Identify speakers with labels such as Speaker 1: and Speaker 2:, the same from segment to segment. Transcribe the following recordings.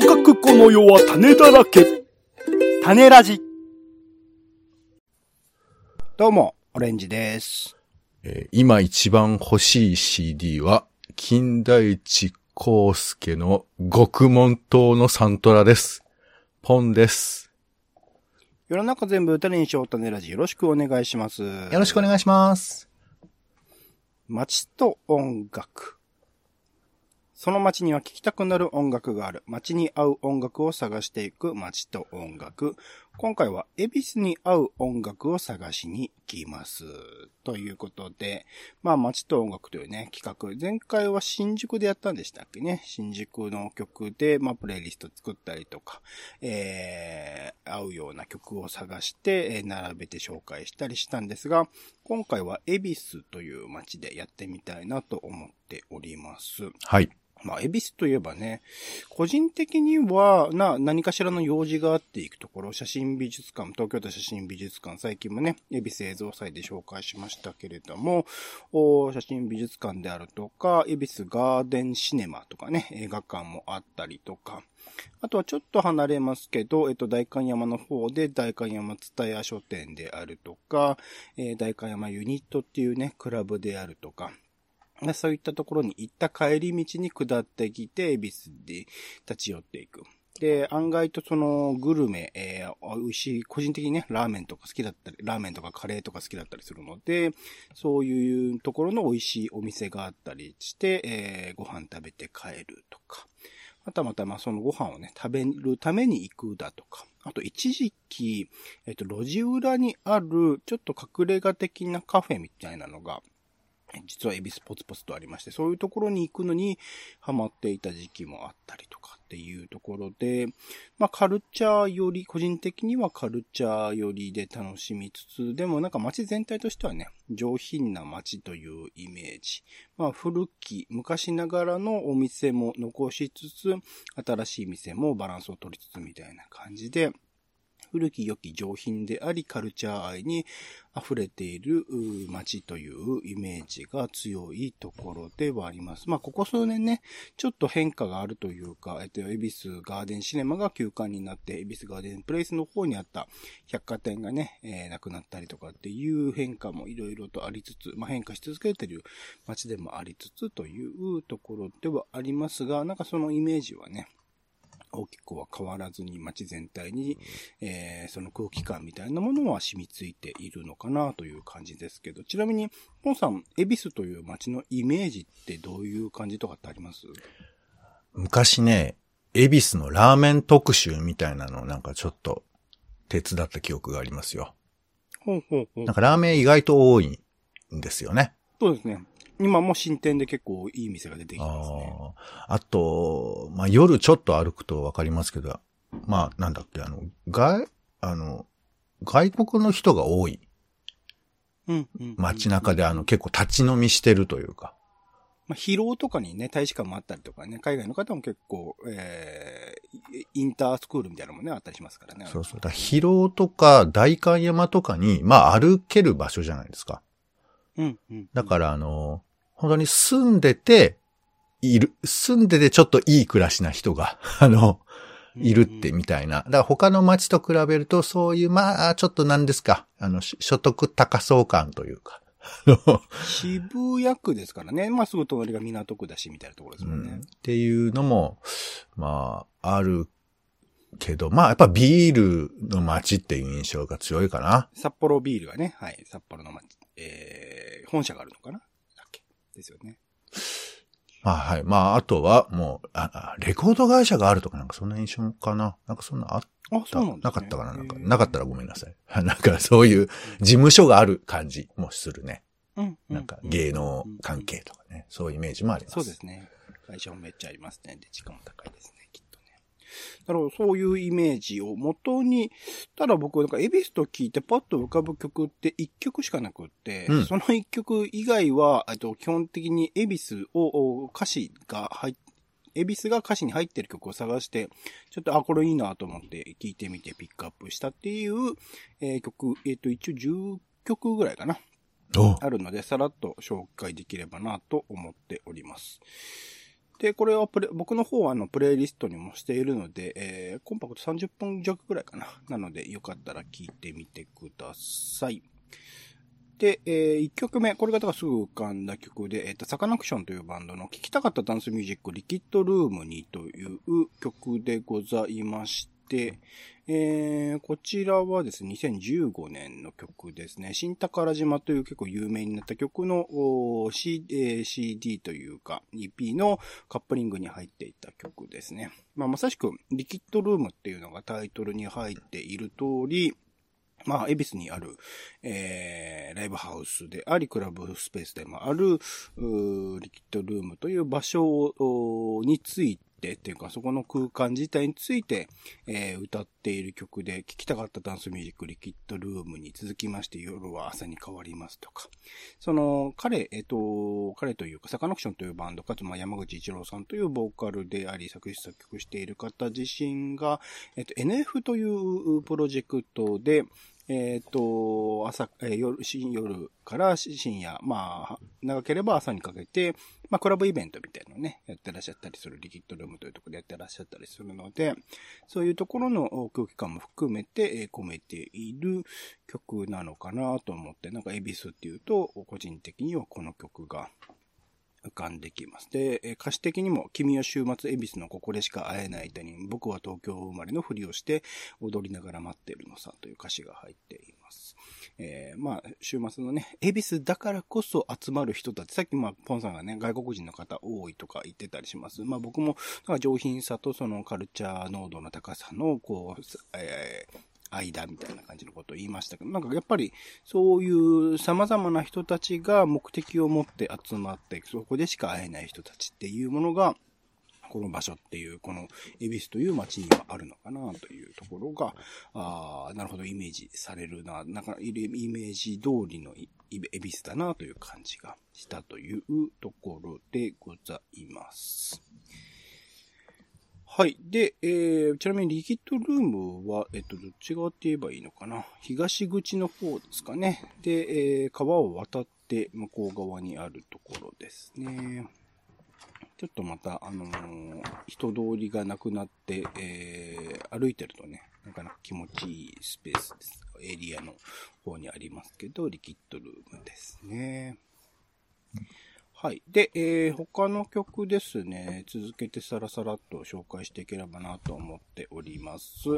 Speaker 1: とかくこの世は種だらけ。種ラジ。どうも、オレンジです。
Speaker 2: えー今一番欲しい CD は、金田一光介の極門島のサントラです。ポンです。
Speaker 1: 世の中全部歌にしよう種ラジ。よろしくお願いします。よ
Speaker 2: よろしくお願いします。
Speaker 1: 街と音楽。その街には聴きたくなる音楽がある。街に合う音楽を探していく街と音楽。今回は、恵比寿に合う音楽を探しに行きます。ということで、まあ街と音楽というね、企画。前回は新宿でやったんでしたっけね。新宿の曲で、まあプレイリスト作ったりとか、えー、合うような曲を探して、え並べて紹介したりしたんですが、今回は恵比寿という街でやってみたいなと思っております。
Speaker 2: はい。
Speaker 1: まあ、恵比寿といえばね、個人的には、な、何かしらの用事があっていくところ、写真美術館、東京都写真美術館、最近もね、恵比寿映像祭で紹介しましたけれども、お写真美術館であるとか、恵比寿ガーデンシネマとかね、映画館もあったりとか、あとはちょっと離れますけど、えっと、代官山の方で、代官山蔦屋書店であるとか、えー代官山ユニットっていうね、クラブであるとか、そういったところに行った帰り道に下ってきて、恵比寿で立ち寄っていく。で、案外とそのグルメ、えー、美味しい、個人的にね、ラーメンとか好きだったり、ラーメンとかカレーとか好きだったりするので、そういうところの美味しいお店があったりして、えー、ご飯食べて帰るとか。あとはまた、まあ、そのご飯をね、食べるために行くだとか。あと、一時期、えっと、路地裏にある、ちょっと隠れ家的なカフェみたいなのが、実は恵比寿ポツポツとありまして、そういうところに行くのにハマっていた時期もあったりとかっていうところで、まあカルチャーより、個人的にはカルチャーよりで楽しみつつ、でもなんか街全体としてはね、上品な街というイメージ。まあ古き、昔ながらのお店も残しつつ、新しい店もバランスを取りつつみたいな感じで、古き良き上品であり、カルチャー愛に溢れている街というイメージが強いところではあります。まあ、ここ数年ね、ちょっと変化があるというか、えっと、恵比寿ガーデンシネマが休館になって、恵比寿ガーデンプレイスの方にあった百貨店がね、えーなくなったりとかっていう変化もいろいろとありつつ、まあ、変化し続けている街でもありつつというところではありますが、なんかそのイメージはね、大きくは変わらずに街全体に、えーその空気感みたいなものは染みついているのかなという感じですけど、ちなみに、ポンさん、恵比寿という街のイメージってどういう感じとかってあります？
Speaker 2: 昔ね、恵比寿のラーメン特集みたいなのをなんかちょっと手伝った記憶がありますよ。
Speaker 1: ほうほうほう
Speaker 2: なんかラーメン意外と多いんですよね。
Speaker 1: そうですね。今も新店で結構いい店が出てきてますね。
Speaker 2: あーあと、まあ、夜ちょっと歩くとわかりますけど、まあ、なんだっけ、あの、外、あの、外国の人が多い
Speaker 1: うん、うん。
Speaker 2: 街中であの、結構立ち飲みしてるというか。
Speaker 1: まあ、疲労とかにね、大使館もあったりとかね、海外の方も結構、えー、インタースクールみたいなのもね、あったりしますからね。
Speaker 2: そうそう。だ疲労とか代官山とかに、まあ、歩ける場所じゃないですか。
Speaker 1: うん、うん。
Speaker 2: だから、あの、本当に住んでて、いる、住んでてちょっといい暮らしな人が、あの、いるってみたいな。だから他の街と比べると、そういう、まあ、ちょっと何ですか、あの、し所得高そう感というか。
Speaker 1: 渋谷区ですからね。まあ、すぐ隣が港区だし、みたいなところですもんね。
Speaker 2: うんっていうのも、まあ、あるけど、まあ、やっぱビールの街っていう印象が強いかな。
Speaker 1: 札幌ビールがね、はい、札幌の町、えー、本社があるのかなですよね。
Speaker 2: まあ、はい。まあ、あとは、もうあ、あレコード会社があるとかなんかそんな印象かな。なんかそんなあっ
Speaker 1: あ、
Speaker 2: た、
Speaker 1: なね。
Speaker 2: なかったかななんか、なかったらごめんなさい。なんかそういう事務所がある感じもするね。
Speaker 1: うん。う
Speaker 2: なんか芸能関係とかね。そういうイメージもあります。
Speaker 1: そうですね。会社もめっちゃありますね。で、時間も高いですね、そういうイメージを元に、ただ僕なんかエビスと聞いてパッと浮かぶ曲って一曲しかなくって、
Speaker 2: うん
Speaker 1: その一曲以外は、えっと、基本的にエビスを、お歌詞が入っエビスが歌詞に入ってる曲を探して、ちょっと、あ、これいいなと思って聞いてみてピックアップしたっていう、えー曲、えっ、と、一応10曲ぐらいかな。
Speaker 2: お
Speaker 1: あるので、さらっと紹介できればなと思っております。で、これはプレ、僕の方はあの、プレイリストにもしているので、えー、コンパクト30分弱くらいかな。なので、よかったら聞いてみてください。で、えー、1曲目、これがだからすぐ浮かんだ曲で、えっ、ー、と、サカナクションというバンドの聴きたかったダンスミュージック、リキッドルームにという曲でございまして、えー、こちらはですね、2015年の曲ですね。新宝島という結構有名になった曲の C、えー、CD というか EP のカップリングに入っていた曲ですね。まあ、まさしくリキッドルームっていうのがタイトルに入っている通り、まあ、恵比寿にある、えー、ライブハウスであり、クラブスペースでもある、リキッドルームという場所についててっていうか、そこの空間自体について、えー、歌っている曲で、聴きたかったダンスミュージック、リキッドルームに続きまして、夜は朝に変わりますとか。その、彼、えっ、と、彼というか、サカナクションというバンド、かつ、まあ、山口一郎さんというボーカルであり、作詞作曲している方自身が、えっ、と、NF というプロジェクトで、えっ、ー、と、朝、えー、夜、夜から深夜、まあ、長ければ朝にかけて、まあ、クラブイベントみたいなのね、やってらっしゃったりする、リキッドルームというところでやってらっしゃったりするので、そういうところの空気感も含めて、えー、込めている曲なのかなと思って、なんか、エビスっていうと、個人的にはこの曲が、浮かんできます。で、歌詞的にも、君は週末恵比寿のここでしか会えない間に、僕は東京生まれのふりをして踊りながら待ってるのさという歌詞が入っています。えー、まあ、週末のね、恵比寿だからこそ集まる人たち、さっきまあ、ポンさんがね、外国人の方多いとか言ってたりします。まあ僕も、上品さとそのカルチャー濃度の高さの、こう、えー、間みたいな感じのことを言いましたけど、なんかやっぱりそういう様々な人たちが目的を持って集まって、そこでしか会えない人たちっていうものが、この場所っていう、この恵比寿という街にはあるのかなというところが、あなるほどイメージされるな、なんかイメージ通りの恵比寿だなという感じがしたというところでございます。はい。で、えー、ちなみにリキッドルームは、えっと、どっち側って言えばいいのかな？東口の方ですかね。で、えー、川を渡って向こう側にあるところですね。ちょっとまた、あのー、人通りがなくなって、えー、歩いてるとね、なかなか気持ちいいスペースです。エリアの方にありますけど、リキッドルームですね。はい。で、えー、他の曲ですね、続けてさらさらっと紹介していければなと思っております。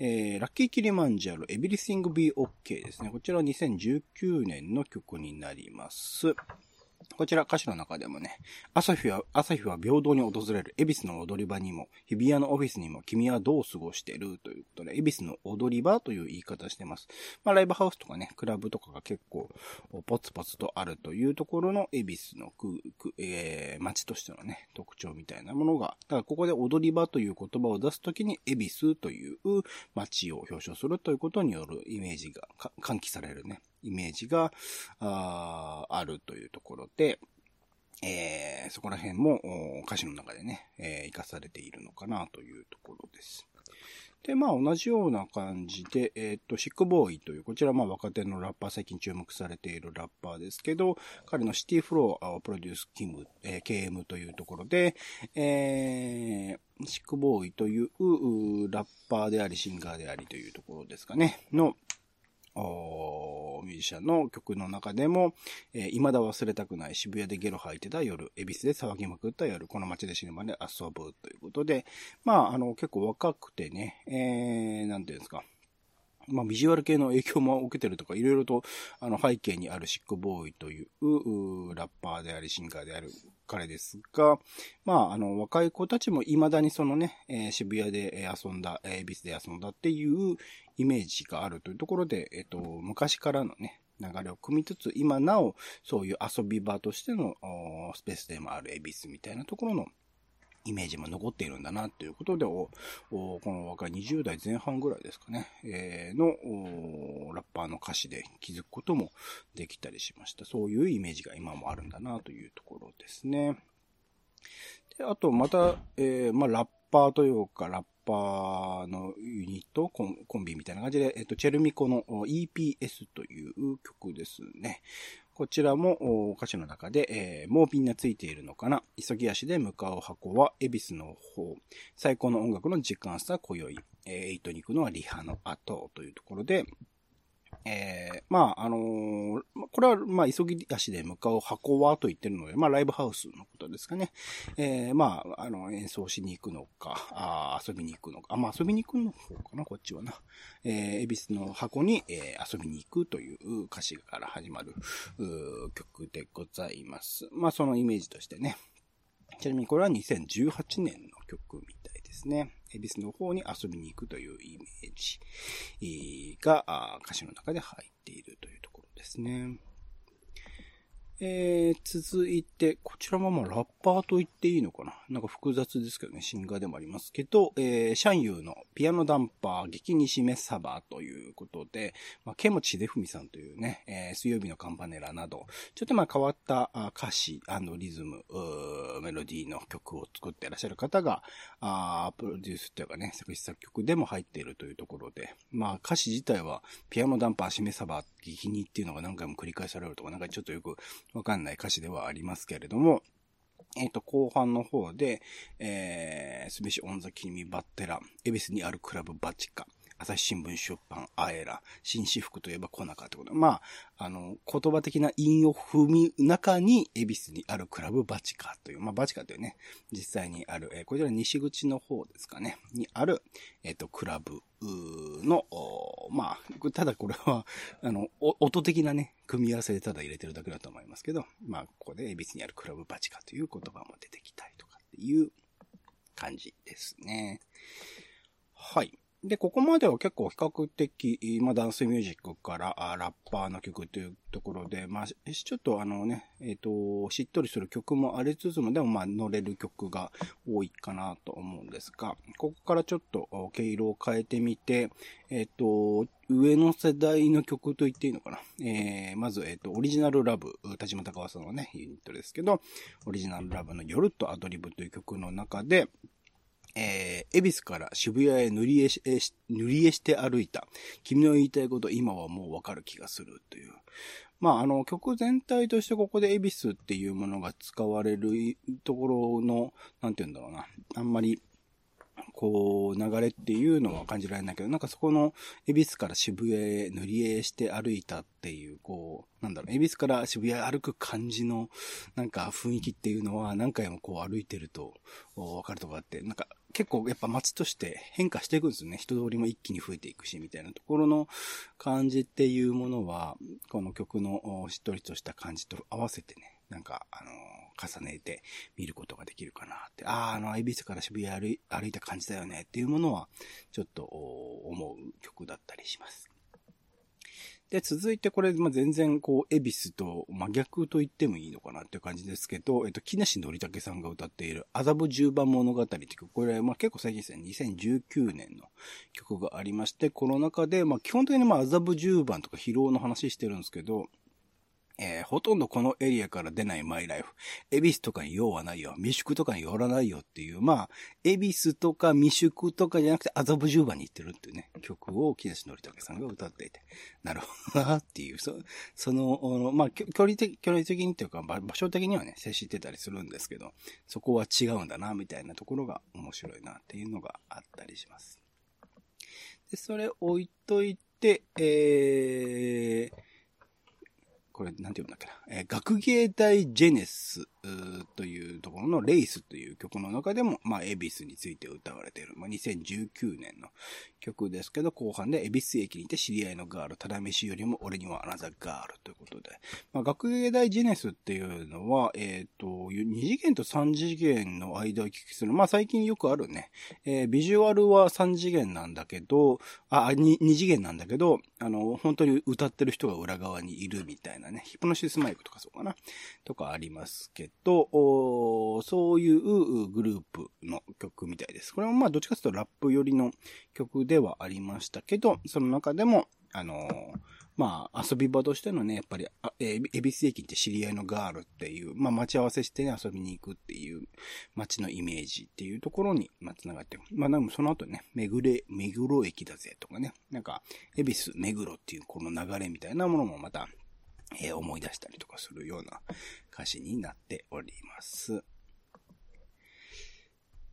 Speaker 1: えー、ラッキーキリマンジャロ、Everything Be OK ですね。こちらは2019年の曲になります。こちら歌詞の中でもね、朝日は、朝日は平等に訪れる、恵比寿の踊り場にも、日比谷のオフィスにも、君はどう過ごしてる？ということで、恵比寿の踊り場という言い方してます。まあ、ライブハウスとかね、クラブとかが結構、ポツポツとあるというところの、恵比寿のく、く、えー、街としてのね、特徴みたいなものが、だからここで踊り場という言葉を出すときに、恵比寿という街を表彰するということによるイメージが、喚起されるね。イメージが、ああるというところで、えー、そこら辺も歌詞の中でね、えー、活かされているのかなというところです。で、まあ同じような感じで、えっ、と、シックボーイという、こちらまあ若手のラッパー、最近注目されているラッパーですけど、彼のシティフローをプロデュースキム、えー、KM というところで、えー、シックボーイというラッパーであり、シンガーでありというところですかね、の、ミュージシャンの曲の中でも、えー、未だ忘れたくない渋谷でゲロ吐いてた夜、恵比寿で騒ぎまくった夜、この街で死ぬまで遊ぶということで、まあ、あの、結構若くてね、えー、なんていうんですか、まあ、ビジュアル系の影響も受けてるとか、いろいろと、あの、背景にあるシックボーイという、ラッパーであり、シンガーである彼ですが、まあ、あの、若い子たちも未だにそのね、えー、渋谷で遊んだ、えー、ビスで遊んだっていうイメージがあるというところで、えっ、ー、と、昔からのね、流れを組みつつ、今なお、そういう遊び場としてのスペースでもあるエビスみたいなところのイメージも残っているんだな、ということで、この若い20代前半ぐらいですかね、のラッパーの歌詞で気づくこともできたりしました。そういうイメージが今もあるんだな、というところですね。で、あと、また、えー、まあ、ラッパーというか、ラッパーのユニット、コンコンビみたいな感じで、えっと、チェルミコの EPS という曲ですね。こちらも歌詞の中で、えー、もうみんなついているのかな急ぎ足で向かう箱は、恵比寿の方。最高の音楽の時間差、今宵。えー、エイトに行くのはリハの後というところで、えー、まあ、あのー、これは、まあ、急ぎ足で向かう箱はと言ってるので、まあ、ライブハウスのことですかね。えー、まあ、あの、演奏しに行くのか、あ遊びに行くのか、あ、まあ、遊びに行くの方かな、こっちはな。えー、恵比寿の箱に、えー、遊びに行くという歌詞から始まる、曲でございます。まあ、そのイメージとしてね。ちなみにこれは2018年の曲みたいですね。恵比寿の方に遊びに行くというイメージが歌詞の中で入っているというところですね。えー、続いて、こちらもまあラッパーと言っていいのかな？なんか複雑ですけどね、シンガーでもありますけど、えー、シャンユーのピアノダンパー、激西メッサバーということで、まあ、ケモチデフミさんというね、えー、水曜日のカンパネラなど、ちょっとまあ変わった歌詞、リズム、メロディーの曲を作ってらっしゃる方が、あプロデュースというかね、作詞作曲でも入っているというところで、まあ歌詞自体は、ピアノダンパー、シメサバー、激にっていうのが何回も繰り返されるとか、なんかちょっとよくわかんない歌詞ではありますけれども、えっ、ー、と、後半の方で、えー、すべしオンザキミバッテラ、エビスにあるクラブバチカ、朝日新聞出版、アエラ、新私服といえばコナカってこと、まあ、あの、言葉的な韻を踏み中に、恵比寿にあるクラブバチカという、まあ、バチカというね、実際にある、えー、こちら西口の方ですかね、にある、えっ、ー、と、クラブの、まあ、ただこれは、あの、音的なね、組み合わせでただ入れてるだけだと思いますけど、まあ、ここで恵比寿にあるクラブバチカという言葉も出てきたりとかっていう感じですね。はい。で、ここまでは結構比較的、まあ、ダンスミュージックからラッパーの曲というところで、まあ、ちょっとあのね、えっ、ー、と、しっとりする曲もありつつも、でもまあ、乗れる曲が多いかなと思うんですが、ここからちょっと毛色を変えてみて、えっ、ー、と、上の世代の曲と言っていいのかな？えー、まず、えっ、ー、と、オリジナルラブ、田島隆さんのね、ユニットですけど、オリジナルラブの夜とアドリブという曲の中で、えー、恵比寿から渋谷へ塗り絵し、塗り絵して歩いた。君の言いたいこと今はもうわかる気がするという。まあ、あの、曲全体としてここで恵比寿っていうものが使われるところの、なんて言うんだろうな。あんまり、こう、流れっていうのは感じられないけど、なんかそこの、恵比寿から渋谷へ塗り絵して歩いたっていう、こう、なんだろう、恵比寿から渋谷へ歩く感じの、なんか雰囲気っていうのは、何回もこう歩いてると、わかるとこあって、なんか、結構やっぱ街として変化していくんですよね。人通りも一気に増えていくし、みたいなところの感じっていうものは、この曲のしっとりとした感じと合わせてね、なんか、あの重ねて見ることができるかなって。ああ、あの、恵比寿から渋谷歩いた感じだよねっていうものは、ちょっと思う曲だったりします。で、続いてこれ、まあ、全然、こう、エビスと真逆と言ってもいいのかなっていう感じですけど、えっと、木梨憲武さんが歌っている、麻布十番物語って曲、これ、まあ、結構最近ですね、2019年の曲がありまして、この中で、まあ、基本的にまあ、麻布十番とか疲労の話してるんですけど、えー、ほとんどこのエリアから出ないマイライフ。エビスとかに用はないよ。未宿とかに寄らないよっていう、まあ、エビスとか未宿とかじゃなくて、麻布十番に行ってるっていうね、曲を木梨憲武さんが歌っていて、なるほどなっていう、そその、まあ、距離的、距離的にっていうか、場所的にはね、接してたりするんですけど、そこは違うんだな、みたいなところが面白いなっていうのがあったりします。で、それ置いといて、えー、これ、なんて読うんだっけな。えー、学芸大ジェネスというところのレイスという曲の中でも、まあ、エビスについて歌われている、まあ、2019年の曲ですけど、後半でエビス駅にて知り合いのガール、ただ飯よりも俺にはアナザーガールということで、まあ、学芸大ジネスっていうのは、えっ、ー、と、2次元と3次元の間を行きする、まあ、最近よくあるね、えー、ビジュアルは3次元なんだけど、あ、2, 2次元なんだけど、あの、本当に歌ってる人が裏側にいるみたいなね、ヒプノシスマイクとかそうかな、とかありますけど、とそういうグループの曲みたいです。これもまあどっちかというとラップ寄りの曲ではありましたけど、その中でも、あのー、まあ、遊び場としてのね、やっぱり、え、恵比寿駅って知り合いのガールっていう、まあ、待ち合わせしてね、遊びに行くっていう街のイメージっていうところに、まあ、繋がって。まあ、でもその後ね、めぐれ、目黒駅だぜとかね、なんか、恵比寿、目黒っていうこの流れみたいなものもまた、えー思い出したりとかするような歌詞になっております。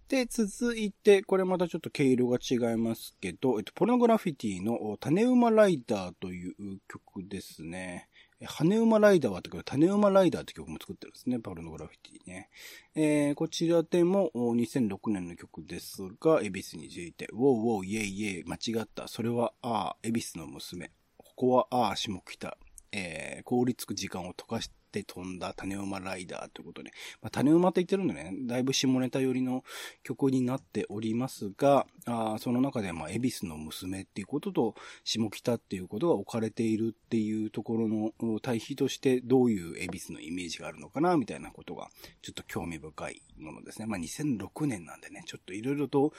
Speaker 1: で、続いて、これまたちょっと毛色が違いますけど、えっと、ポルノグラフィティの種馬ライダーという曲ですね。羽馬ライダーはったけど、種馬ライダーって曲も作ってるんですね、ポルノグラフィティね。えー、こちらでも2006年の曲ですが、恵比寿について、ウォーウォーイェイイェイ、間違った。それは、ああ、恵比寿の娘。ここは、ああ、下北。えー、凍りつく時間を溶かして飛んだ種馬ライダーということで、まあ、種馬って言ってるんでね、だいぶ下ネタ寄りの曲になっておりますが、あその中で、まあ、恵比寿の娘っていうことと、下北っていうことが置かれているっていうところの対比として、どういう恵比寿のイメージがあるのかな、みたいなことが、ちょっと興味深いものですね。まあ、2006年なんでね、ちょっといろいろと、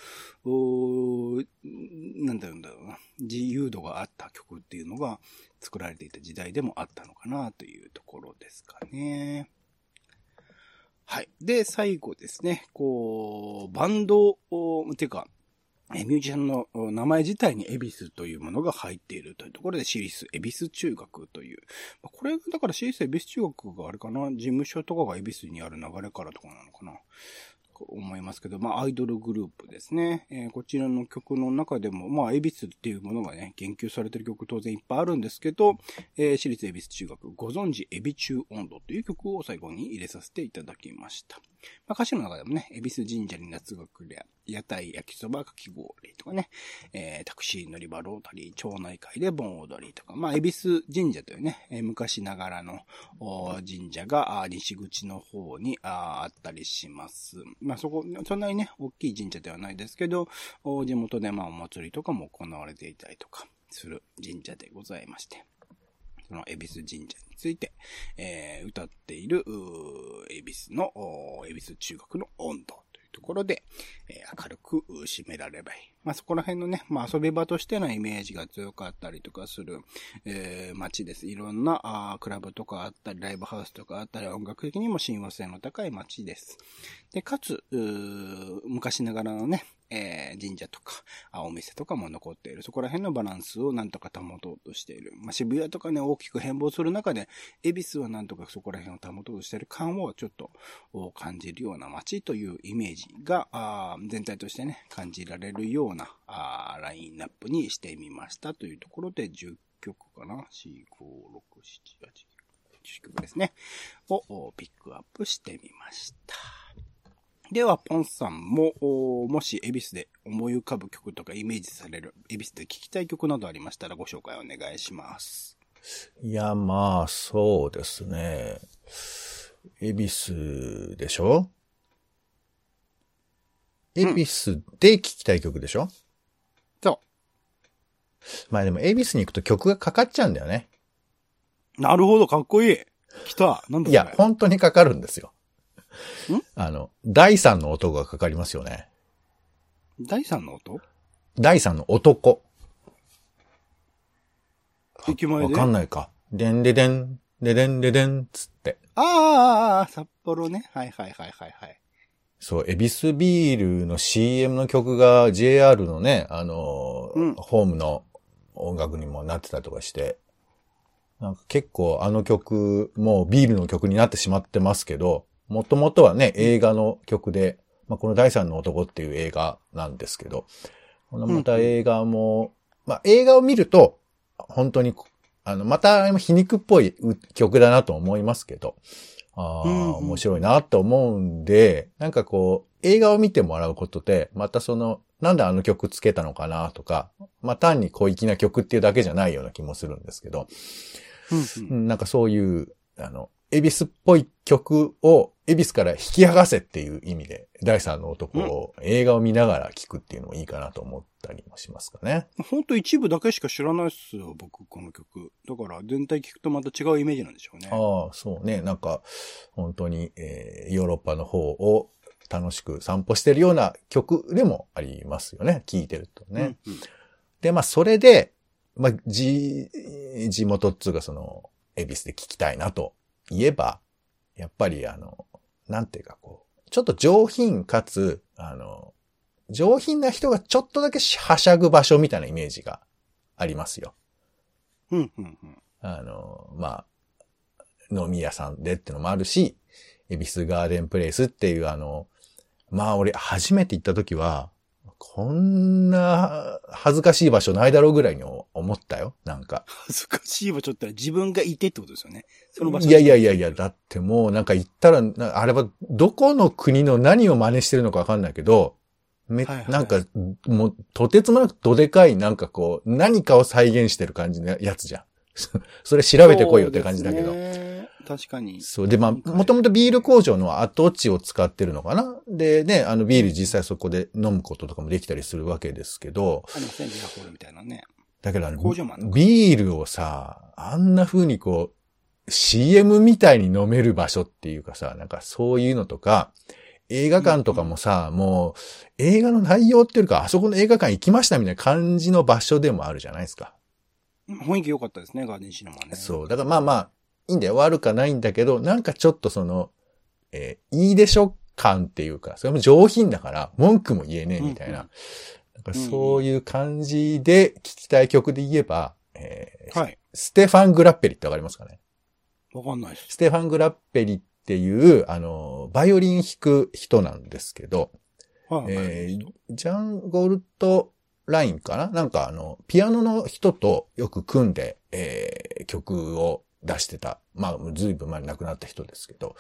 Speaker 1: おなんだろうな、自由度があった曲っていうのが作られていた時代でもあったのかなというところですかね。はい。で、最後ですね、こう、バンドを、ていうか、ミュージシャンの名前自体にエビスというものが入っているというところで、私立エビス中学という。これ、だから私立エビス中学があれかな、事務所とかがエビスにある流れからとかなのかな。思いますけど、まあ、アイドルグループですね。えーこちらの曲の中でも、まあ、恵比寿っていうものがね、言及されてる曲当然いっぱいあるんですけど、えー私立恵比寿中学、ご存知、恵比中温度という曲を最後に入れさせていただきました。まあ、歌詞の中でもね、恵比寿神社に夏が来りゃ、屋台焼きそばかき氷とかね、えータクシー乗り場ロータリー、町内会で盆踊りとか、まあ、恵比寿神社というね、えー昔ながらの神社が西口の方にああったりします。まあ、あそこ、そんなにね、大きい神社ではないですけど、地元でまあ、お祭りとかも行われていたりとかする神社でございまして。その恵比寿神社について、えー歌っている、恵比寿の、恵比寿中学の温度ところで、えー明るく締められればいい。まあ、そこら辺のね、まあ、遊び場としてのイメージが強かったりとかする、えー街です。いろんなあクラブとかあったり、ライブハウスとかあったり、音楽的にも親和性の高い街です。で、かつ、昔ながらのね、えー神社とか、あお店とかも残っている。そこら辺のバランスをなんとか保とうとしている。まあ、渋谷とかね、大きく変貌する中で、恵比寿はなんとかそこら辺を保とうとしている感をちょっと感じるような街というイメージが、あ全体としてね、感じられるようなあラインナップにしてみましたというところで、10曲かな ?4、5、6、7、8、10曲ですね。をピックアップしてみました。では、ポンさんも、おもし、恵比寿で思い浮かぶ曲とかイメージされる、恵比寿で聴きたい曲などありましたらご紹介お願いします。
Speaker 2: いや、まあ、そうですね。恵比寿でしょ？恵比寿で聴きたい曲でしょ、
Speaker 1: そ
Speaker 2: まあでも、恵比寿に行くと曲がかかっちゃうんだよね。
Speaker 1: う。なるほど、かっこいい。来た。なんだ
Speaker 2: いや、本当にかかるんですよ
Speaker 1: ん。
Speaker 2: あの、第三の音がかかりますよね。
Speaker 1: 第三の音？
Speaker 2: 第三の男。
Speaker 1: 駅前で？
Speaker 2: わかんないか。でんででん、ででんででん、つって。
Speaker 1: あーあ札幌ね。はいはいはいはいはい。
Speaker 2: そう、エビスビールの CM の曲が JR のね、あのー
Speaker 1: うん
Speaker 2: ホームの音楽にもなってたりとかして、なんか結構あの曲、もうビールの曲になってしまってますけど、もともとはね、映画の曲で、まあ、この第三の男っていう映画なんですけど、このまた映画も、まあ、映画を見ると、本当に、あの、また皮肉っぽい曲だなと思いますけど、ああ、面白いなと思うんで、なんかこう、映画を見てもらうことで、またその、なんであの曲つけたのかなとか、まあ単に小粋な曲っていうだけじゃないような気もするんですけど、
Speaker 1: うんうん。
Speaker 2: うんなんかそういう、あの、エビスっぽい曲をエビスから引き剥がせっていう意味で、第三の男を映画を見ながら聴くっていうのもいいかなと思ったりもしますかね。
Speaker 1: ほんと一部だけしか知らないっすよ、僕、この曲。だから、全体聞くとまた違うイメージなんでしょうね。
Speaker 2: ああ、そうね。なんか、本当に、えーヨーロッパの方を楽しく散歩してるような曲でもありますよね。聴いてるとね。
Speaker 1: うんうん
Speaker 2: で、まあ、それで、まあ、じ、地元っつうかその、恵比寿で聞きたいなと言えば、やっぱりあの、なんていうかこう、ちょっと上品かつ、あの、上品な人がちょっとだけはしゃぐ場所みたいなイメージがありますよ。
Speaker 1: うんうんうん
Speaker 2: あの、まあ、飲み屋さんでってのもあるし、恵比寿ガーデンプレイスっていうあの、まあ俺初めて行った時は、こんな恥ずかしい場所ないだろうぐらいに思ったよ。なんか。
Speaker 1: 恥ずかしい場所って自分がいてってことですよね。その場所。
Speaker 2: いやいやいやいや、だってもうなんか行ったら、あれはどこの国の何を真似してるのかわかんないけど、め、はいはい、なんか、もう、とてつもなくどでかい、なんかこう、何かを再現してる感じのやつじゃん。それ調べてこいよって感じだけど。
Speaker 1: 確かに。
Speaker 2: そう。で、まあ、もともとビール工場の跡地を使ってるのかな？で、ね、あの、ビール実際そこで飲むこととかもできたりするわけですけど。
Speaker 1: ありません、ビアホールみたいなね。
Speaker 2: だけどあの、ビールをさ、あんな風にこう、CM みたいに飲める場所っていうかさ、なんかそういうのとか、映画館とかもさ、うん、もう、映画の内容っていうか、あそこの映画館行きましたみたいな感じの場所でもあるじゃないですか。
Speaker 1: 雰囲気良かったですね、ガーデンシネマね。
Speaker 2: そう。だからまあまあ、いいんだよ。悪かないんだけど、なんかちょっとその、えー、いいでしょ感っていうか、それも上品だから、文句も言えねえみたいな。うんそういう感じで聴きたい曲で言えば、えー、はい。ステファン・グラッペリってわかりますかね？
Speaker 1: わかんないです。
Speaker 2: ステファン・グラッペリっていう、あの、バイオリン弾く人なんですけど、はい、えー、ジャン・ゴルト・ラインかな？なんかあの、ピアノの人とよく組んで、えー、曲を出してた。まあ、ずいぶん前に亡くなった人ですけど、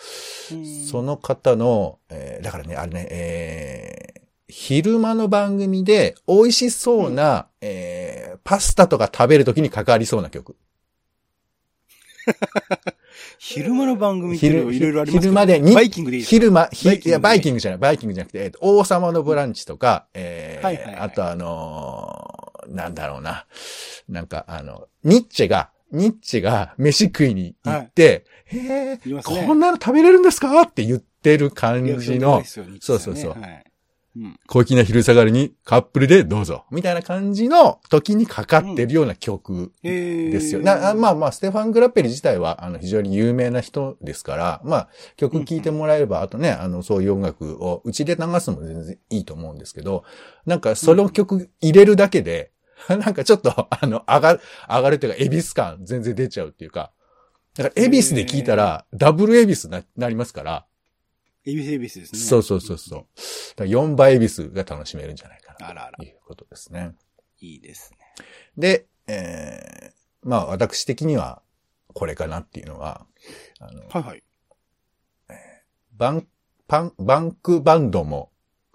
Speaker 2: その方の、えー、だからね、あれね、えー、昼間の番組で美味しそうな、うん、えー、パスタとか食べるときに関わりそうな曲。
Speaker 1: 昼間の番組っていろいろあります
Speaker 2: 昼間で
Speaker 1: バイキングでいい
Speaker 2: 昼間、いや、バイキングじゃない、バイキングじゃなくて、えー、王様のブランチとか、えー、はいはいはい、あとあのー、なんだろうな。なんか、あの、ニッチェが、ニッチェが飯食いに行って、はい、へえ、ね、こんなの食べれるんですか？って言ってる感じの、ね、そうそうそう。はい。うん、小粋な昼下がりにカップルでどうぞ。みたいな感じの時にかかってるような曲ですよ。うん、まあまあ、ステファン・グラッペリ自体は、あの、非常に有名な人ですから、まあ、曲聴いてもらえれば、うん、あとね、あの、そういう音楽をうちで流すのも全然いいと思うんですけど、なんか、その曲入れるだけで、なんかちょっと、あの、上がる、上がるというか、エビス感全然出ちゃうっていうか、だから、エビスで聞いたら、ダブルエビスな、なりますから、
Speaker 1: エビスエビスですね。
Speaker 2: そうそうそうそう。だ4倍エビスが楽しめるんじゃないかな。あらあら。ということですね。
Speaker 1: いいですね。
Speaker 2: で、えー、まあ私的にはこれかなっていうのは、
Speaker 1: あの、はいはい。
Speaker 2: えー、バン、パン、バンクバンドも、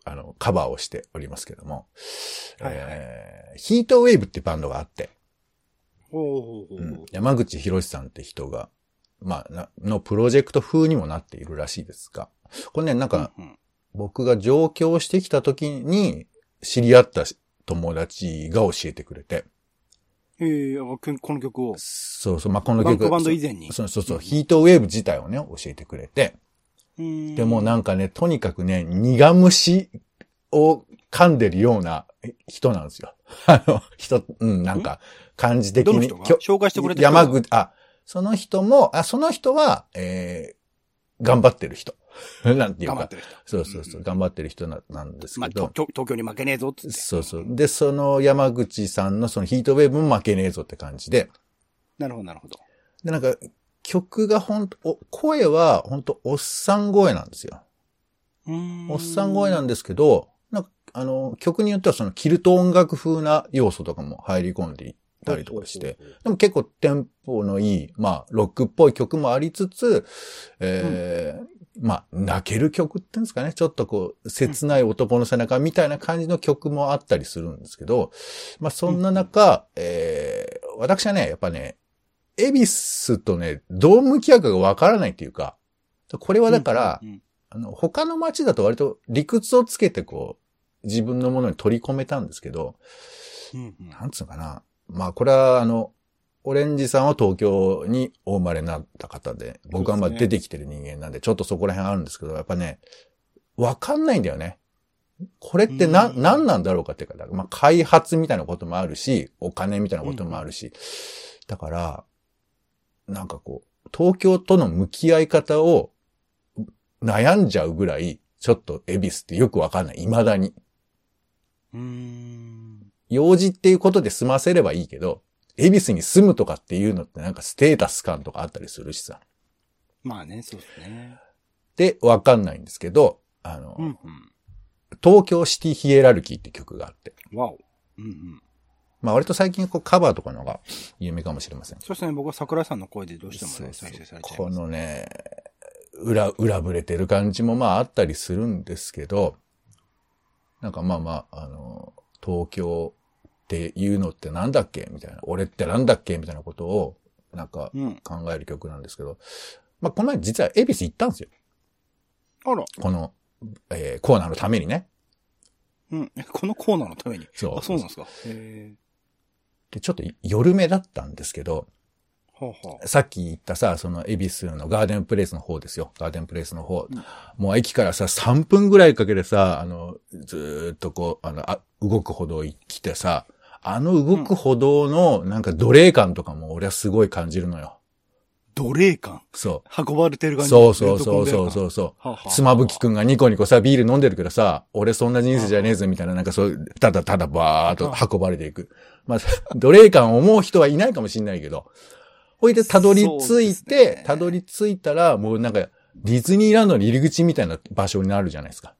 Speaker 2: あの、カバーをしておりますけども、はいはい、えー、ヒートウェーブってバンドがあって、
Speaker 1: ほうほうほう、うん、
Speaker 2: 山口博さんって人が、まあ、のプロジェクト風にもなっているらしいですが、これね、なんか、僕が上京してきた時に知り合った友達が教えてくれて。
Speaker 1: ええこの曲を。
Speaker 2: そうそう、まあ、この曲。バ
Speaker 1: ンクバンド以前に。
Speaker 2: そうそうそう、ヒートウェーブ自体をね、教えてくれて。でもなんかね、とにかくね、苦虫を噛んでるような人なんですよ。あの、人、うん、なんか、感じ的に。
Speaker 1: 紹介してくれて
Speaker 2: 山口、あ、その人も、あ、その人は、えー、頑張ってる人。なんていうか。頑張ってる人。そうそうそう、うん、頑張ってる人ななんですけど。まあ、
Speaker 1: 東京に負けねえぞっ
Speaker 2: って。そうそう。で、その山口さんのそのヒートウェーブも負けねえぞって感じで。
Speaker 1: なるほど、なるほど。
Speaker 2: で、なんか、曲がほんと、声はほんとおっさん声なんですよ。おっさん声なんですけど、なんか、あの、曲によってはそのキルト音楽風な要素とかも入り込んでいたりとかして、でも結構テンポのいい、まあ、ロックっぽい曲もありつつ、えー、うん。まあ、泣ける曲っていうんですかね。ちょっとこう、切ない男の背中みたいな感じの曲もあったりするんですけど、まあそんな中、うん、えー、私はね、やっぱね、エビスとね、どう向き合うかがわからないっていうか、これはだから、うんうんうん、あの、他の街だと割と理屈をつけてこう、自分のものに取り込めたんですけど、うんうん、なんつうのかな。まあこれはあの、オレンジさんは東京にお生まれになった方で、僕はまあ出てきてる人間なんで、ちょっとそこら辺あるんですけど、やっぱね、わかんないんだよね。これってな、何なんだろうかっていうか、まあ開発みたいなこともあるし、お金みたいなこともあるし、だから、なんかこう、東京との向き合い方を悩んじゃうぐらい、ちょっとエビスってよくわかんない。未だに。
Speaker 1: うん。
Speaker 2: 用事っていうことで済ませればいいけど、恵比寿に住むとかっていうのってなんかステータス感とかあったりするしさ。
Speaker 1: まあね、そうですね。
Speaker 2: で、わかんないんですけど、あの、
Speaker 1: うんうん。
Speaker 2: 東京シティヒエラルキーって曲があって。
Speaker 1: わお。うんうん。
Speaker 2: まあ割と最近こうカバーとかのが有名かもしれません。
Speaker 1: そうですね、僕は桜井さんの声でどうしてもね、再生されちゃい
Speaker 2: こ。のね、裏、裏ぶれてる感じもまああったりするんですけど、なんかまあまあ、あの、東京っていうのってなんだっけ？みたいな。俺ってなんだっけ？みたいなことを、なんか
Speaker 1: うん。
Speaker 2: 考える曲なんですけど、まあこの前実は恵比寿行ったんですよ。
Speaker 1: あら。
Speaker 2: この、えーコーナーのためにね。
Speaker 1: うん。えこのコーナーのために？
Speaker 2: そう
Speaker 1: あ、そうなんですか。へ
Speaker 2: でちょっと夜目だったんですけど、
Speaker 1: ーはあはあ。
Speaker 2: さっき言ったさ、その恵比寿のガーデンプレイスの方ですよ。ガーデンプレイスの方。
Speaker 1: うん
Speaker 2: もう駅からさ、3分ぐらいかけてさ、あの、ずーっとこう、あの、あ動く歩道行来てさ、あの動く歩道のなんか奴隷感とかも俺はすごい感じるのよ。
Speaker 1: 奴隷感？
Speaker 2: そ
Speaker 1: 運ばれてる
Speaker 2: う。
Speaker 1: 感じ？
Speaker 2: そうそうそうそうそうそう。妻夫木くんがニコニコさ、ビール飲んでるけどさ、俺そんな人生じゃねえぞみたいな、なんかそうただただバーっと運ばれていく。まあ、奴隷感を思う人はいないかもしんないけど。ほいで、たどり着いて、たどり着いたら、もうなんか、ディズニーランドの入り口みたいな場所になるじゃないですか。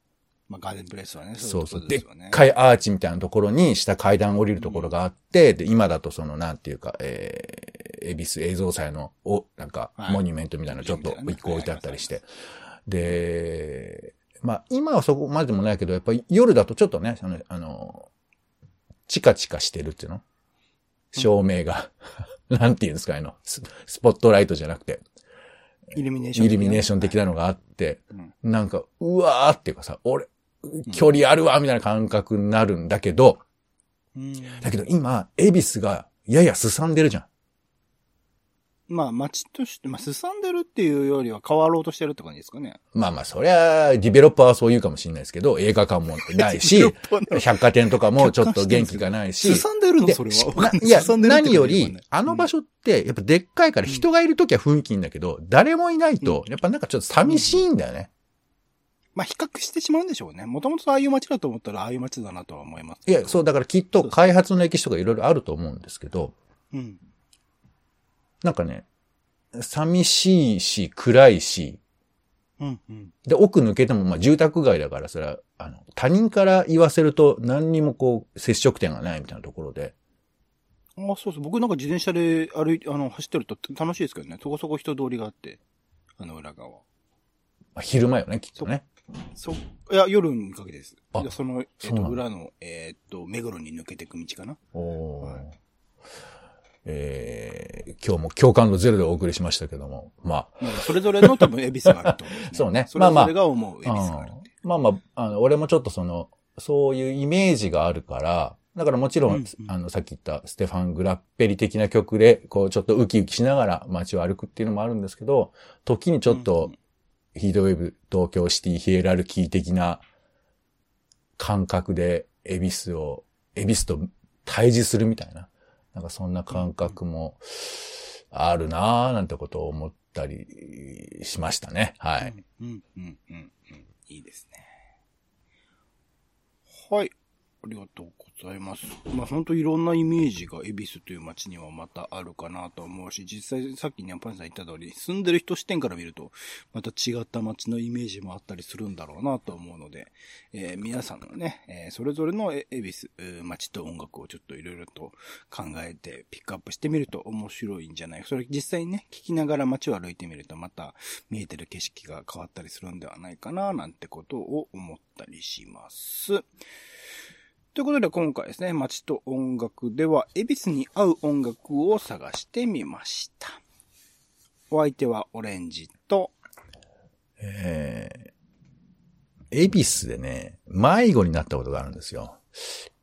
Speaker 1: まあ、ガーデンプレイスはね。
Speaker 2: そうそう。
Speaker 1: い
Speaker 2: でっかいアーチみたいなところに、下階段降りるところがあって、で、今だとその、なんていうか、えー、恵比寿映像祭の、お、なんか、
Speaker 1: はい
Speaker 2: モニュメントみたいなのちょっと一個置いてあったりして。で、まあ、今はそこまでもないけど、やっぱり夜だとちょっとね、その、あの、チカチカしてるっていうの？照明が。なんていうんですか、あの、ススポットライトじゃなくて、
Speaker 1: イルミネーション。
Speaker 2: イルミネーション的なのがあって、
Speaker 1: うん
Speaker 2: なんか、うわーっていうかさ、俺、距離あるわ、みたいな感覚になるんだけど、
Speaker 1: うん。
Speaker 2: だけど今、恵比寿がややすさんでるじゃん。
Speaker 1: まあ、街として、まあ、すさんでるっていうよりは変わろうとしてるって感じですかね。
Speaker 2: まあまあ、そりゃ、ディベロッパーはそう言うかもしれないですけど、映画館もないし、百貨店とかもちょっと元気がないし
Speaker 1: す、さんでるの
Speaker 2: で
Speaker 1: それは。
Speaker 2: な いや、何よりあの場所って、やっぱでっかいから人がいるときは雰囲気いいんだけど、誰もいないと、やっぱなんかちょっと寂しいんだよね。
Speaker 1: まあ、比較してしまうんでしょうね。もともとああいう街だと思ったら、ああいう街だなとは思います。
Speaker 2: いや、そう、だからきっと開発の歴史とかいろいろあると思うんですけど、
Speaker 1: うん。
Speaker 2: なんかね、寂しいし、暗いし、
Speaker 1: うん、うん。
Speaker 2: で、奥抜けても、まあ、住宅街だから、それは、あの、他人から言わせると、何にもこう、接触点がないみたいなところで、
Speaker 1: あそうそう。僕なんか自転車で歩い、あの、走ってると楽しいですけどね。そこそこ人通りがあって。あの裏側。
Speaker 2: まあ、昼間よね、きっとね。
Speaker 1: そう。いや、夜にかけてです。
Speaker 2: あ
Speaker 1: その、えっ、と、裏の、えっ、と、目黒に抜けていく道かな。
Speaker 2: おー
Speaker 1: はい
Speaker 2: えー今日も共感度ゼロでお送りしましたけども、まあ、
Speaker 1: まあそれぞれの多分、恵比寿があるとね。
Speaker 2: そうね。
Speaker 1: それぞれが思う恵比寿があるって。
Speaker 2: う。ん。まあまあ、あの、俺もちょっとその、そういうイメージがあるから、だからもちろん、
Speaker 1: うんうん。
Speaker 2: あの、さっき言ったステファン・グラッペリ的な曲で、こう、ちょっとウキウキしながら街を歩くっていうのもあるんですけど、時にちょっと、ヒートウェーブ東京シティヒエラルキー的な感覚で、エビスを、エビスと対峙するみたいな、なんかそんな感覚もあるなぁ、なんてことを思ったりしましたね。はい。
Speaker 1: うん、うん、うん、うん。いいですね。はい。ありがとうございます。まあ本当いろんなイメージが恵比寿という街にはまたあるかなと思うし、実際さっきね、パンさん言った通り、住んでる人視点から見ると、また違った街のイメージもあったりするんだろうなと思うので、えー皆さんのね、えーそれぞれのえ恵比寿、街と音楽をちょっといろいろと考えてピックアップしてみると面白いんじゃないそれ実際にね、聞きながら街を歩いてみるとまた見えてる景色が変わったりするんではないかな、なんてことを思ったりします。ということで今回ですね、街と音楽では、恵比寿に合う音楽を探してみました。お相手はオレンジと、
Speaker 2: えー、恵比寿でね、迷子になったことがあるんですよ。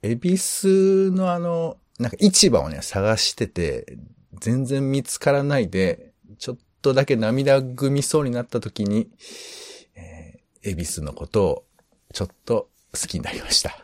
Speaker 2: 恵比寿のあの、なんか市場をね、探してて、全然見つからないで、ちょっとだけ涙ぐみそうになった時に、えー、恵比寿のことをちょっと好きになりました。